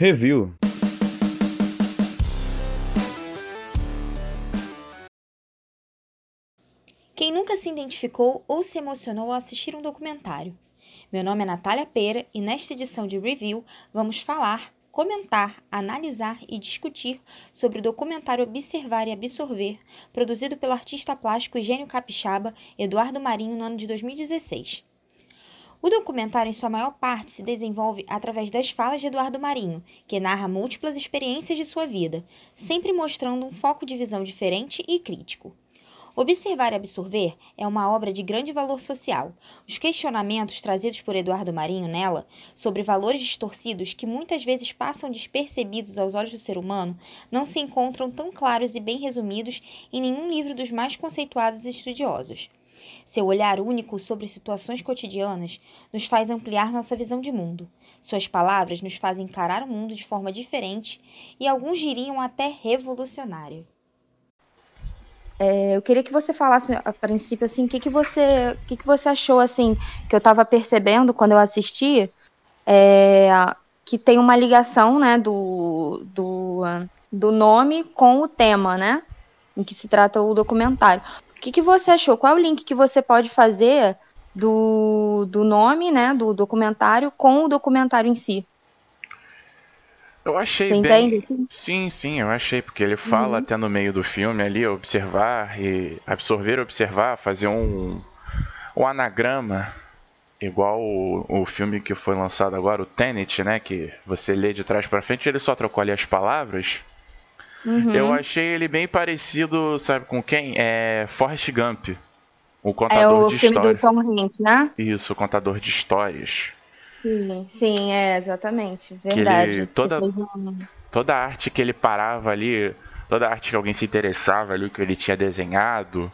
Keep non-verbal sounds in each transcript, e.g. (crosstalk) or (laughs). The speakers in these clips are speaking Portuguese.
Review Quem nunca se identificou ou se emocionou ao assistir um documentário? Meu nome é Natália Pera e nesta edição de Review vamos falar, comentar, analisar e discutir sobre o documentário Observar e Absorver, produzido pelo artista plástico e gênio capixaba Eduardo Marinho no ano de 2016. O documentário, em sua maior parte, se desenvolve através das falas de Eduardo Marinho, que narra múltiplas experiências de sua vida, sempre mostrando um foco de visão diferente e crítico. Observar e Absorver é uma obra de grande valor social. Os questionamentos trazidos por Eduardo Marinho nela sobre valores distorcidos que muitas vezes passam despercebidos aos olhos do ser humano não se encontram tão claros e bem resumidos em nenhum livro dos mais conceituados estudiosos. Seu olhar único sobre situações cotidianas nos faz ampliar nossa visão de mundo. Suas palavras nos fazem encarar o mundo de forma diferente e alguns diriam até revolucionária. É, eu queria que você falasse a princípio assim, o que, que você, o que, que você achou assim que eu estava percebendo quando eu assisti, é, que tem uma ligação, né, do, do, do nome com o tema, né, em que se trata o documentário. O que, que você achou? Qual é o link que você pode fazer do, do nome, né, do documentário com o documentário em si? Eu achei Você bem. Entende? Sim, sim, eu achei, porque ele fala uhum. até no meio do filme ali, observar e absorver, observar, fazer um, um anagrama, igual o, o filme que foi lançado agora, o Tenet, né? Que você lê de trás para frente, ele só trocou ali as palavras. Uhum. Eu achei ele bem parecido, sabe com quem? É Forrest Gump. O contador é o de filme histórias. do Tom Hanks, né? Isso, o contador de histórias. Sim, sim, é, exatamente. Verdade. Ele, toda, toda a arte que ele parava ali, toda a arte que alguém se interessava ali, que ele tinha desenhado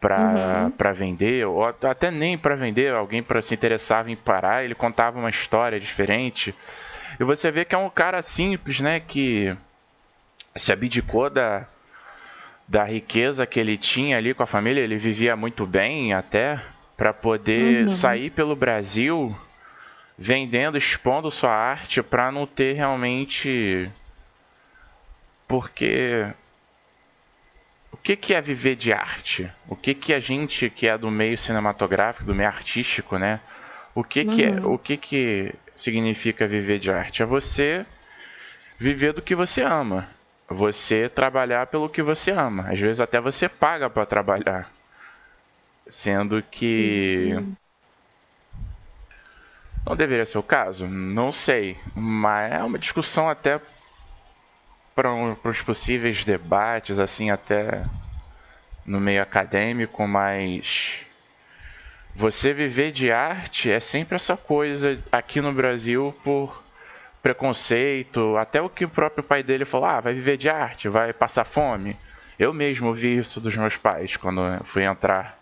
para uhum. vender, ou até nem para vender, alguém para se interessava em parar, ele contava uma história diferente. E você vê que é um cara simples, né, que se abdicou da, da riqueza que ele tinha ali com a família, ele vivia muito bem até para poder uhum. sair pelo Brasil vendendo, expondo sua arte para não ter realmente porque o que, que é viver de arte? O que, que a gente que é do meio cinematográfico, do meio artístico, né? O que, uhum. que, é, uhum. o que, que significa viver de arte? É você viver do que você ama. Você trabalhar pelo que você ama. Às vezes até você paga para trabalhar. Sendo que. Não deveria ser o caso? Não sei. Mas é uma discussão até para um, os possíveis debates, assim, até no meio acadêmico, mas você viver de arte é sempre essa coisa aqui no Brasil por preconceito, até o que o próprio pai dele falou, ah, vai viver de arte, vai passar fome. Eu mesmo vi isso dos meus pais quando fui entrar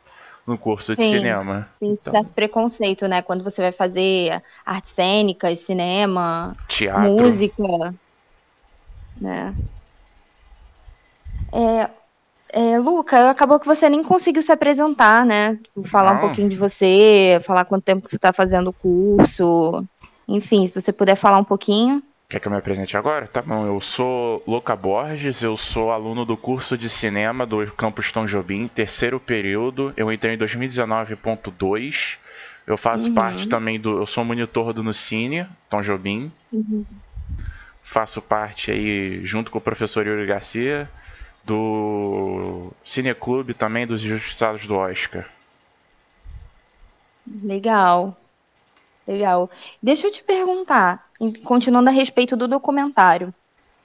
no curso de Sim, cinema. Tem então... certo preconceito, né? Quando você vai fazer artes cênicas, cinema, Teatro. música, né? É, é, Luca, acabou que você nem conseguiu se apresentar, né? Falar Não. um pouquinho de você, falar quanto tempo que você está fazendo o curso. Enfim, se você puder falar um pouquinho. Quer que eu me apresente agora? Tá bom, eu sou Luca Borges, eu sou aluno do curso de cinema do Campus Tom Jobim, terceiro período. Eu entrei em 2019.2. Eu faço uhum. parte também do. Eu sou monitor do Nucine, Tom Jobim. Uhum. Faço parte aí, junto com o professor Yuri Garcia, do Cineclube também dos Justiçados do Oscar. Legal. Legal. Deixa eu te perguntar, continuando a respeito do documentário,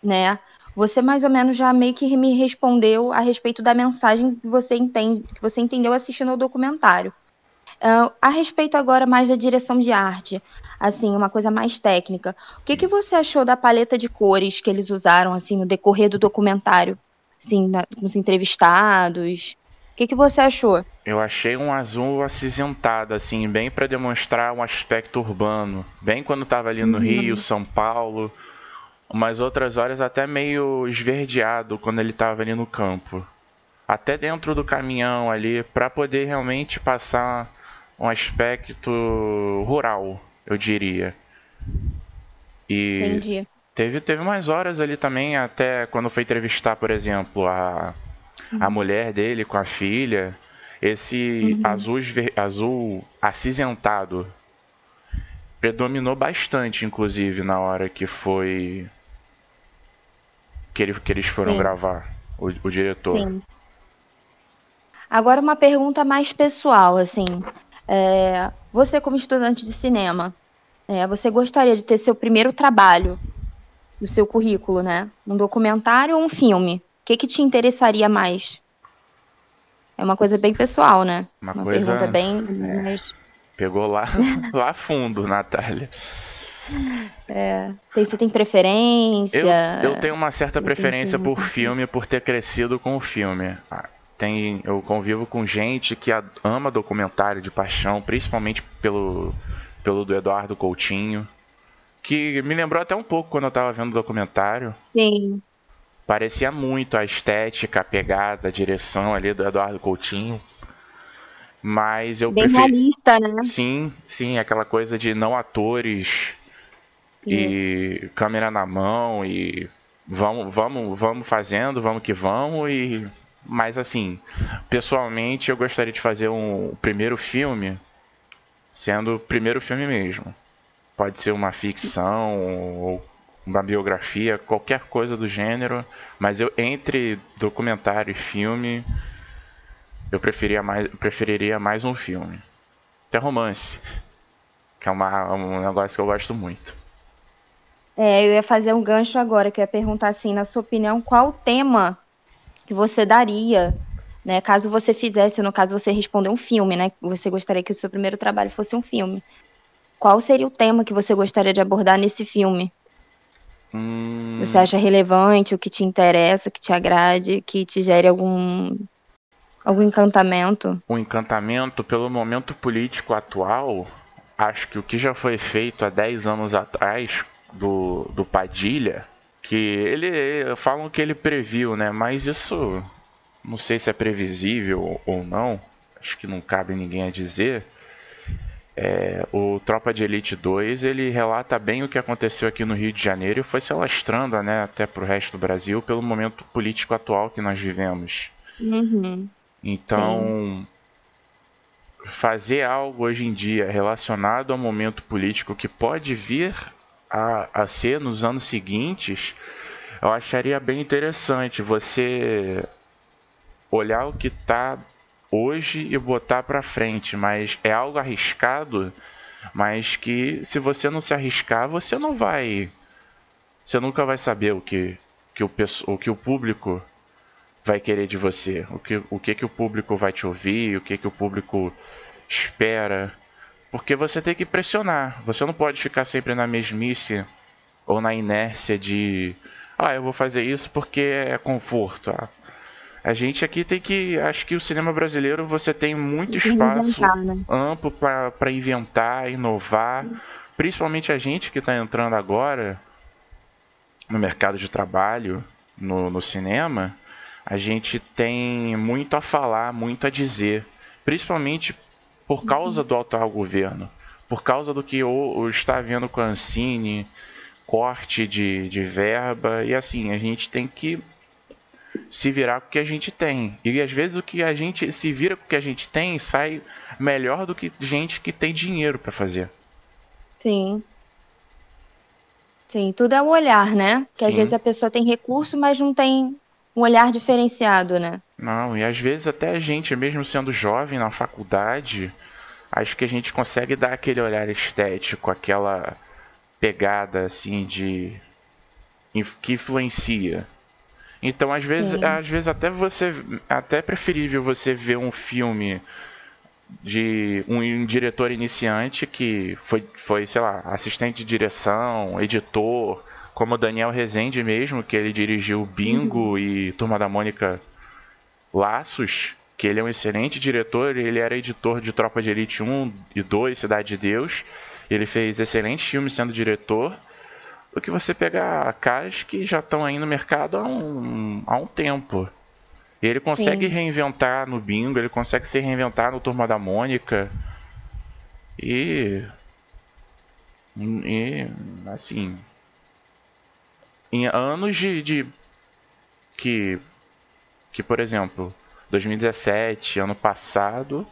né? Você mais ou menos já meio que me respondeu a respeito da mensagem que você entende, que você entendeu assistindo ao documentário. Uh, a respeito agora mais da direção de arte, assim, uma coisa mais técnica. O que, que você achou da paleta de cores que eles usaram assim no decorrer do documentário, assim, na, com os entrevistados? O que, que você achou? Eu achei um azul acinzentado, assim, bem para demonstrar um aspecto urbano. Bem quando tava ali no uhum. Rio, São Paulo. Umas outras horas até meio esverdeado quando ele tava ali no campo. Até dentro do caminhão ali, para poder realmente passar um aspecto rural, eu diria. E Entendi. Teve, teve umas horas ali também, até quando foi entrevistar, por exemplo, a, a Uhum. mulher dele com a filha. Esse Uhum. azul, azul acinzentado predominou bastante, inclusive, na hora que foi. que, ele, que eles foram Sim. gravar, o, o diretor. Sim. Agora uma pergunta mais pessoal, assim. É, você como estudante de cinema, é, você gostaria de ter seu primeiro trabalho no seu currículo, né? Um documentário ou um filme? O que que te interessaria mais? É uma coisa bem pessoal, né? Uma Uma coisa- pergunta bem. mais- Pegou lá, (laughs) lá fundo, Natália. Tem, você tem preferência? Eu, eu tenho uma certa preferência por filme, por ter crescido com o filme. Ah, Tem, eu convivo com gente que ama documentário de paixão, principalmente pelo, pelo do Eduardo Coutinho, que me lembrou até um pouco quando eu tava vendo o documentário. Sim, Parecia muito a estética, a pegada, a direção ali do Eduardo Coutinho. Mas eu bem realista, né? Sim, sim, aquela coisa de não atores e câmera na mão e vamos, vamos, vamos fazendo, vamos que vamos e mas assim, pessoalmente eu gostaria de fazer um primeiro filme sendo o primeiro filme mesmo. Pode ser uma ficção ou uma biografia, qualquer coisa do gênero, mas eu entre documentário e filme eu preferia mais, preferiria mais um filme. Até romance, que é uma, um negócio que eu gosto muito. É, eu ia fazer um gancho agora, que eu ia perguntar assim, na sua opinião, qual o tema que você daria, né? Caso você fizesse, no caso você responder um filme, né? Você gostaria que o seu primeiro trabalho fosse um filme. Qual seria o tema que você gostaria de abordar nesse filme? Hum, Você acha relevante, o que te interessa, que te agrade, que te gere algum algum encantamento? o encantamento pelo momento político atual, acho que o que já foi feito há 10 anos atrás do, do Padilha, que ele falam que ele previu, né? Mas isso não sei se é previsível ou não. Acho que não cabe ninguém a dizer. É, o Tropa de Elite 2 ele relata bem o que aconteceu aqui no Rio de Janeiro e foi se alastrando né, até para o resto do Brasil pelo momento político atual que nós vivemos. Uhum. Então, fazer algo hoje em dia relacionado ao momento político que pode vir a, a ser nos anos seguintes, eu acharia bem interessante você olhar o que está hoje e botar para frente, mas é algo arriscado, mas que se você não se arriscar, você não vai, você nunca vai saber o que, que o, o que o público vai querer de você, o que, o que, que o público vai te ouvir, o que, que o público espera. Porque você tem que pressionar. Você não pode ficar sempre na mesmice ou na inércia de ah, eu vou fazer isso porque é conforto. Ah, A gente aqui tem que. Acho que o cinema brasileiro você tem muito espaço né? amplo para inventar, inovar. Principalmente a gente que está entrando agora no mercado de trabalho, no, no cinema, a gente tem muito a falar, muito a dizer. Principalmente por causa do atual governo. Por causa do que está havendo com a Ancine, corte de, de verba. E assim, a gente tem que se virar com o que a gente tem. E às vezes o que a gente se vira com o que a gente tem sai melhor do que gente que tem dinheiro para fazer. Sim. Sim, tudo é o olhar, né? Que às vezes a pessoa tem recurso, mas não tem um olhar diferenciado, né? Não, e às vezes até a gente, mesmo sendo jovem na faculdade, acho que a gente consegue dar aquele olhar estético, aquela pegada assim de que influencia. Então, às vezes, Sim. às vezes até você até é preferível você ver um filme de um, um diretor iniciante que foi, foi, sei lá, assistente de direção, editor, como Daniel Rezende mesmo, que ele dirigiu Bingo e Turma da Mônica Laços, que ele é um excelente diretor, ele era editor de Tropa de Elite 1 e 2, Cidade de Deus. Ele fez excelentes filmes sendo diretor. Do que você pegar caras que já estão aí no mercado há um, há um tempo. E ele consegue Sim. reinventar no Bingo, ele consegue se reinventar no Turma da Mônica. E. E. Assim. em anos de, de que que por exemplo 2017 ano passado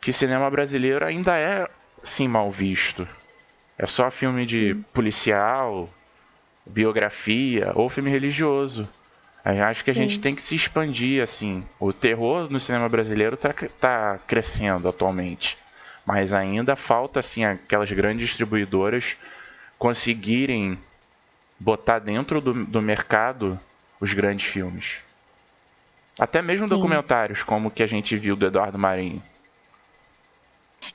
que cinema brasileiro ainda é sim mal visto é só filme de policial biografia ou filme religioso eu acho que a Sim. gente tem que se expandir, assim. O terror no cinema brasileiro está tá crescendo atualmente. Mas ainda falta, assim, aquelas grandes distribuidoras conseguirem botar dentro do, do mercado os grandes filmes. Até mesmo Sim. documentários, como o que a gente viu do Eduardo Marinho.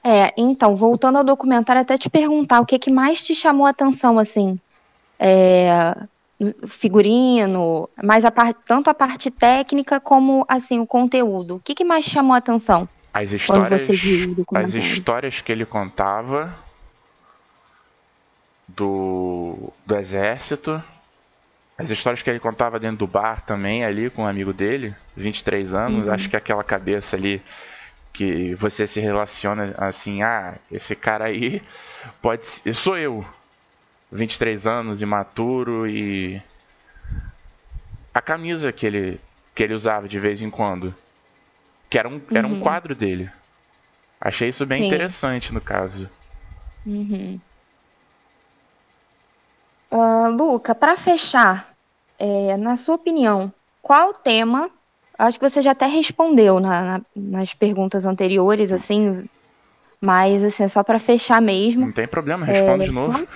É, então, voltando ao documentário, até te perguntar o que, que mais te chamou a atenção, assim. É, figurino, mas a parte, tanto a parte técnica como assim o conteúdo. O que, que mais chamou a atenção? As histórias, as histórias que ele contava do, do exército, as histórias que ele contava dentro do bar também ali com um amigo dele, 23 anos, uhum. acho que aquela cabeça ali que você se relaciona assim, ah, esse cara aí pode ser, sou eu, 23 anos, imaturo e. A camisa que ele, que ele usava de vez em quando. Que era um, uhum. era um uhum. quadro dele. Achei isso bem Sim. interessante no caso. Uhum. Uh, Luca, para fechar, é, na sua opinião, qual tema? Acho que você já até respondeu na, na, nas perguntas anteriores, assim, mas assim, é só para fechar mesmo. Não tem problema, responda é, de novo.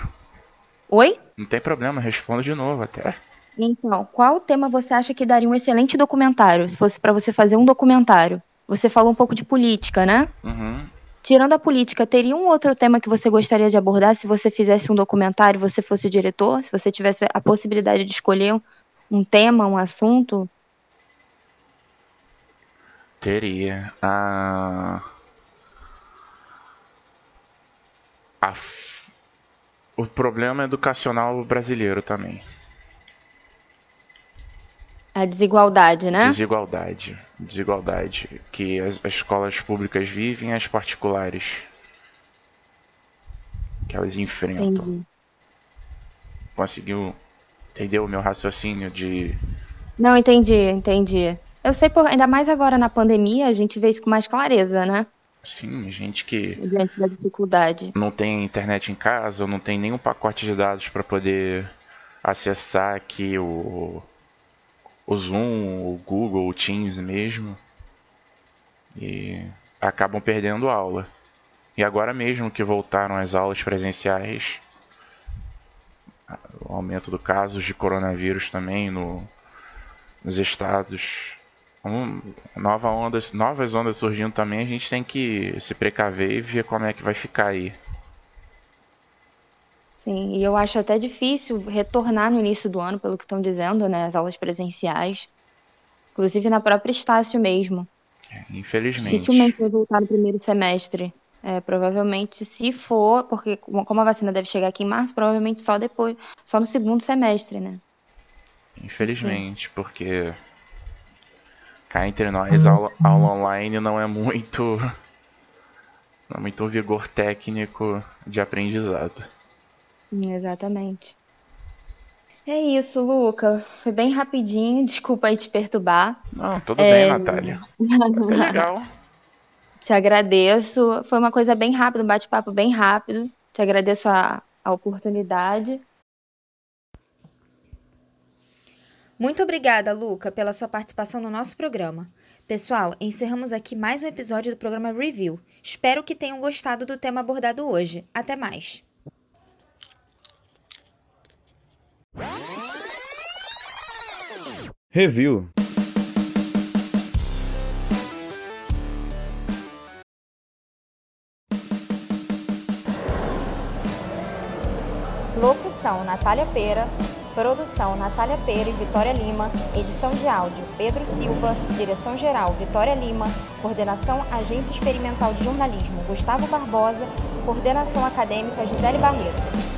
Oi? Não tem problema, respondo de novo até. Então, qual tema você acha que daria um excelente documentário, se fosse para você fazer um documentário? Você falou um pouco de política, né? Uhum. Tirando a política, teria um outro tema que você gostaria de abordar se você fizesse um documentário, você fosse o diretor, se você tivesse a possibilidade de escolher um tema, um assunto? Teria. A. A o problema educacional brasileiro também. A desigualdade, né? Desigualdade. Desigualdade. Que as, as escolas públicas vivem as particulares. Que elas enfrentam. Entendi. Conseguiu. Entendeu o meu raciocínio de. Não, entendi, entendi. Eu sei, por, ainda mais agora na pandemia, a gente vê isso com mais clareza, né? Sim, gente que. Diante da dificuldade. Não tem internet em casa, ou não tem nenhum pacote de dados para poder acessar aqui o, o Zoom, o Google, o Teams mesmo. E acabam perdendo aula. E agora mesmo que voltaram as aulas presenciais, o aumento do casos de coronavírus também no, nos estados um, nova onda, novas ondas surgindo também, a gente tem que se precaver e ver como é que vai ficar aí. Sim, e eu acho até difícil retornar no início do ano, pelo que estão dizendo, né? As aulas presenciais. Inclusive na própria Estácio mesmo. É, infelizmente. Dificilmente vai voltar no primeiro semestre. É, provavelmente, se for, porque como a vacina deve chegar aqui em março, provavelmente só depois, só no segundo semestre, né? Infelizmente, Sim. porque Cá entre nós, aula, aula online não é muito. (laughs) Não é muito vigor técnico de aprendizado. Exatamente. É isso, Luca. Foi bem rapidinho, (laughs) desculpa aí te perturbar. Não, tudo é... (laughs) bem, Natália. Legal. Te agradeço. Foi uma coisa bem rápida, um bate-papo bem rápido. Te agradeço a, a oportunidade. Muito obrigada, Luca, pela sua participação no nosso programa. Pessoal, encerramos aqui mais um episódio do programa Review. Espero que tenham gostado do tema abordado hoje. Até mais! Review Locução: Natália Pera. Produção Natália Pera e Vitória Lima. Edição de áudio Pedro Silva. Direção geral Vitória Lima. Coordenação Agência Experimental de Jornalismo Gustavo Barbosa. Coordenação acadêmica Gisele Barreto.